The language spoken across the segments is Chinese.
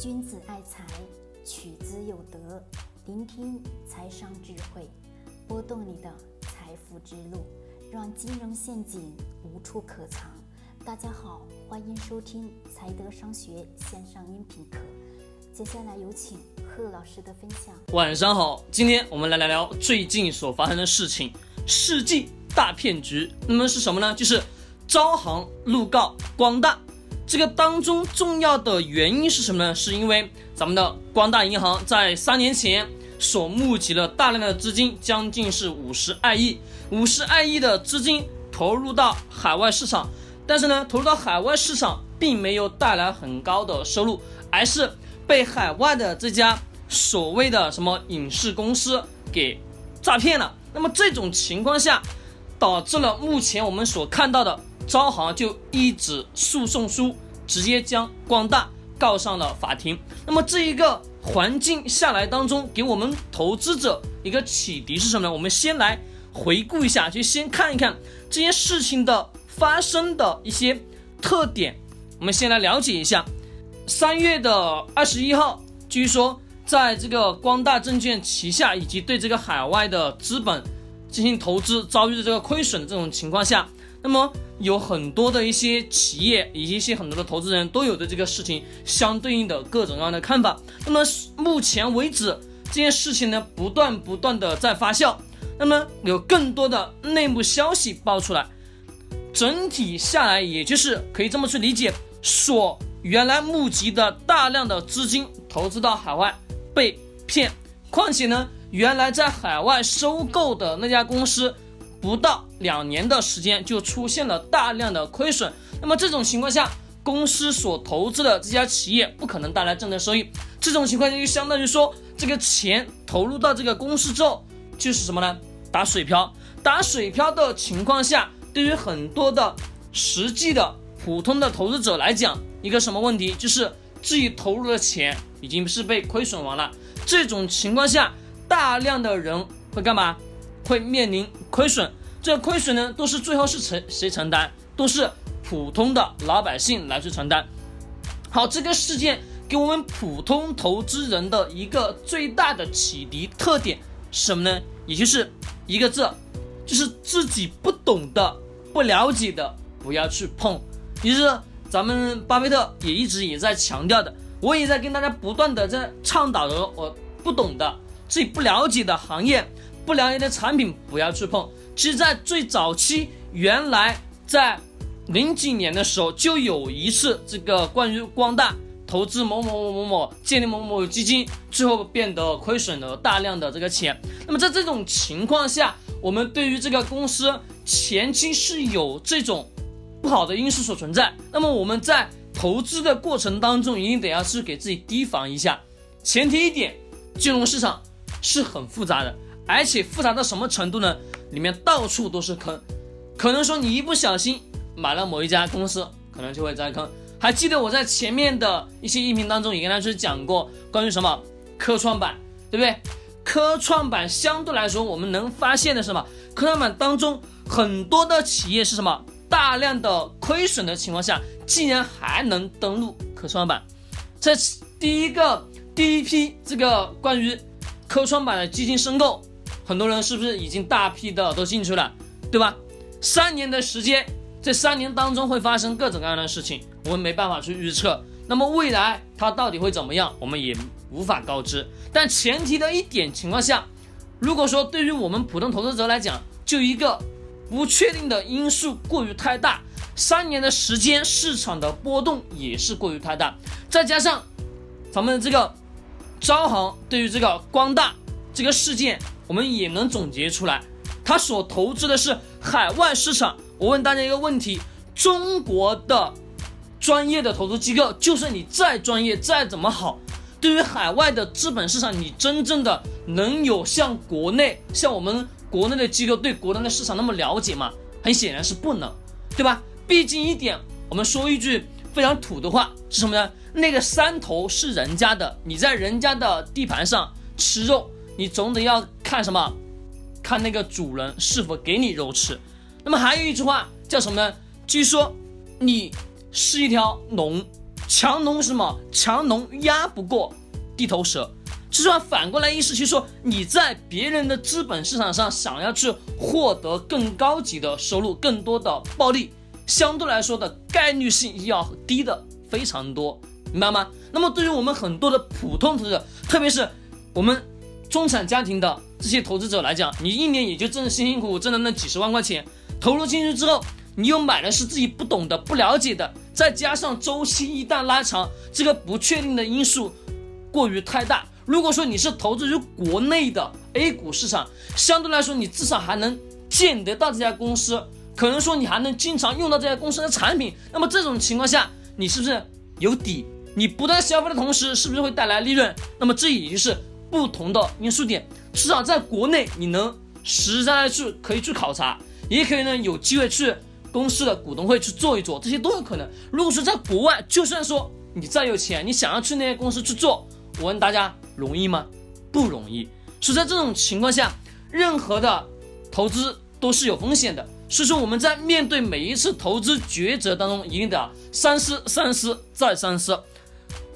君子爱财，取之有德。聆听财商智慧，拨动你的财富之路，让金融陷阱无处可藏。大家好，欢迎收听财德商学线上音频课。接下来有请贺老师的分享。晚上好，今天我们来聊聊最近所发生的事情——世纪大骗局。那么是什么呢？就是招行怒告光大。这个当中重要的原因是什么呢？是因为咱们的光大银行在三年前所募集了大量的资金，将近是五十二亿，五十二亿的资金投入到海外市场，但是呢，投入到海外市场并没有带来很高的收入，而是被海外的这家所谓的什么影视公司给诈骗了。那么这种情况下，导致了目前我们所看到的。招行就一纸诉讼书，直接将光大告上了法庭。那么这一个环境下来当中，给我们投资者一个启迪是什么呢？我们先来回顾一下，就先看一看这件事情的发生的一些特点。我们先来了解一下，三月的二十一号，据说在这个光大证券旗下以及对这个海外的资本进行投资遭遇的这个亏损的这种情况下，那么。有很多的一些企业以及一些很多的投资人都有对这个事情相对应的各种各样的看法。那么目前为止，这件事情呢不断不断的在发酵。那么有更多的内幕消息爆出来，整体下来也就是可以这么去理解：所原来募集的大量的资金投资到海外被骗，况且呢，原来在海外收购的那家公司。不到两年的时间就出现了大量的亏损，那么这种情况下，公司所投资的这家企业不可能带来正的收益。这种情况下就相当于说，这个钱投入到这个公司之后，就是什么呢？打水漂。打水漂的情况下，对于很多的实际的普通的投资者来讲，一个什么问题？就是自己投入的钱已经是被亏损完了。这种情况下，大量的人会干嘛？会面临亏损，这亏损呢，都是最后是承谁承担？都是普通的老百姓来去承担。好，这个事件给我们普通投资人的一个最大的启迪特点是什么呢？也就是一个字，就是自己不懂的、不了解的不要去碰。也就是咱们巴菲特也一直也在强调的，我也在跟大家不断的在倡导的，我不懂的、自己不了解的行业。不了解的产品不要去碰。其实，在最早期，原来在零几年的时候，就有一次这个关于光大投资某某某某某建立某某基金，最后变得亏损了大量的这个钱。那么在这种情况下，我们对于这个公司前期是有这种不好的因素所存在。那么我们在投资的过程当中，一定得要去给自己提防一下。前提一点，金融市场是很复杂的。而且复杂到什么程度呢？里面到处都是坑，可能说你一不小心买了某一家公司，可能就会栽坑。还记得我在前面的一些音频当中也跟大家讲过关于什么科创板，对不对？科创板相对来说，我们能发现的是什么？科创板当中很多的企业是什么？大量的亏损的情况下，竟然还能登陆科创板。这第一个第一批这个关于科创板的基金申购。很多人是不是已经大批的都进去了，对吧？三年的时间，这三年当中会发生各种各样的事情，我们没办法去预测。那么未来它到底会怎么样，我们也无法告知。但前提的一点情况下，如果说对于我们普通投资者来讲，就一个不确定的因素过于太大，三年的时间市场的波动也是过于太大，再加上咱们这个招行对于这个光大这个事件。我们也能总结出来，他所投资的是海外市场。我问大家一个问题：中国的专业的投资机构，就算你再专业、再怎么好，对于海外的资本市场，你真正的能有像国内、像我们国内的机构对国内的市场那么了解吗？很显然是不能，对吧？毕竟一点，我们说一句非常土的话是什么呢？那个山头是人家的，你在人家的地盘上吃肉。你总得要看什么？看那个主人是否给你肉吃。那么还有一句话叫什么呢？据说你是一条龙，强龙什么？强龙压不过地头蛇。这句话反过来意思，就是说你在别人的资本市场上想要去获得更高级的收入、更多的暴利，相对来说的概率性要低的非常多，明白吗？那么对于我们很多的普通投资者，特别是我们中产家庭的这些投资者来讲，你一年也就挣辛辛苦苦挣的那几十万块钱，投入进去之后，你又买的是自己不懂的、不了解的，再加上周期一旦拉长，这个不确定的因素过于太大。如果说你是投资于国内的 A 股市场，相对来说你至少还能见得到这家公司，可能说你还能经常用到这家公司的产品。那么这种情况下，你是不是有底？你不断消费的同时，是不是会带来利润？那么这也就是不同的因素点。至少在国内，你能实实在在去可以去考察，也可以呢有机会去公司的股东会去做一做，这些都有可能。如果说在国外，就算说你再有钱，你想要去那些公司去做，我问大家。容易吗？不容易。所以在这种情况下，任何的投资都是有风险的。所以说我们在面对每一次投资抉择当中，一定得三思、三思再三思。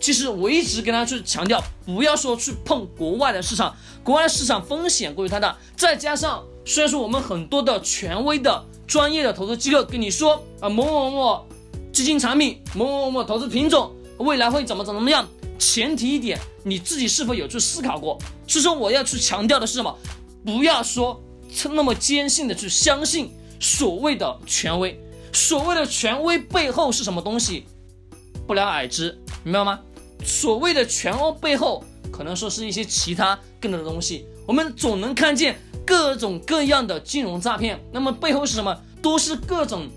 其实我一直跟大家去强调，不要说去碰国外的市场，国外市场风险过于太大。再加上虽然说我们很多的权威的专业的投资机构跟你说啊某某某基金产品、某某某某投资品种未来会怎么怎么怎么样。前提一点，你自己是否有去思考过？所以说我要去强调的是什么？不要说那么坚信的去相信所谓的权威，所谓的权威背后是什么东西？不了了之，明白吗？所谓的全欧背后，可能说是一些其他更多的东西。我们总能看见各种各样的金融诈骗，那么背后是什么？都是各种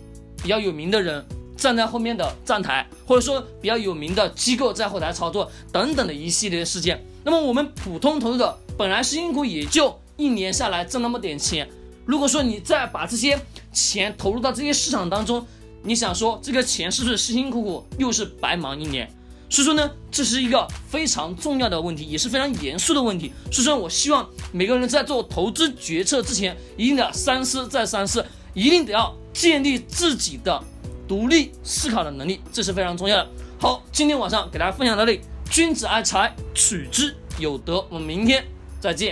比较有名的人。站在后面的站台，或者说比较有名的机构在后台操作等等的一系列事件。那么我们普通投资者本来辛辛苦也就一年下来挣那么点钱，如果说你再把这些钱投入到这些市场当中，你想说这个钱是不是辛辛苦苦又是白忙一年？所以说呢，这是一个非常重要的问题，也是非常严肃的问题。所以说，我希望每个人在做投资决策之前，一定得三思再三思，一定得要建立自己的。独立思考的能力，这是非常重要的。好，今天晚上给大家分享到这里。君子爱财，取之有德。我们明天再见。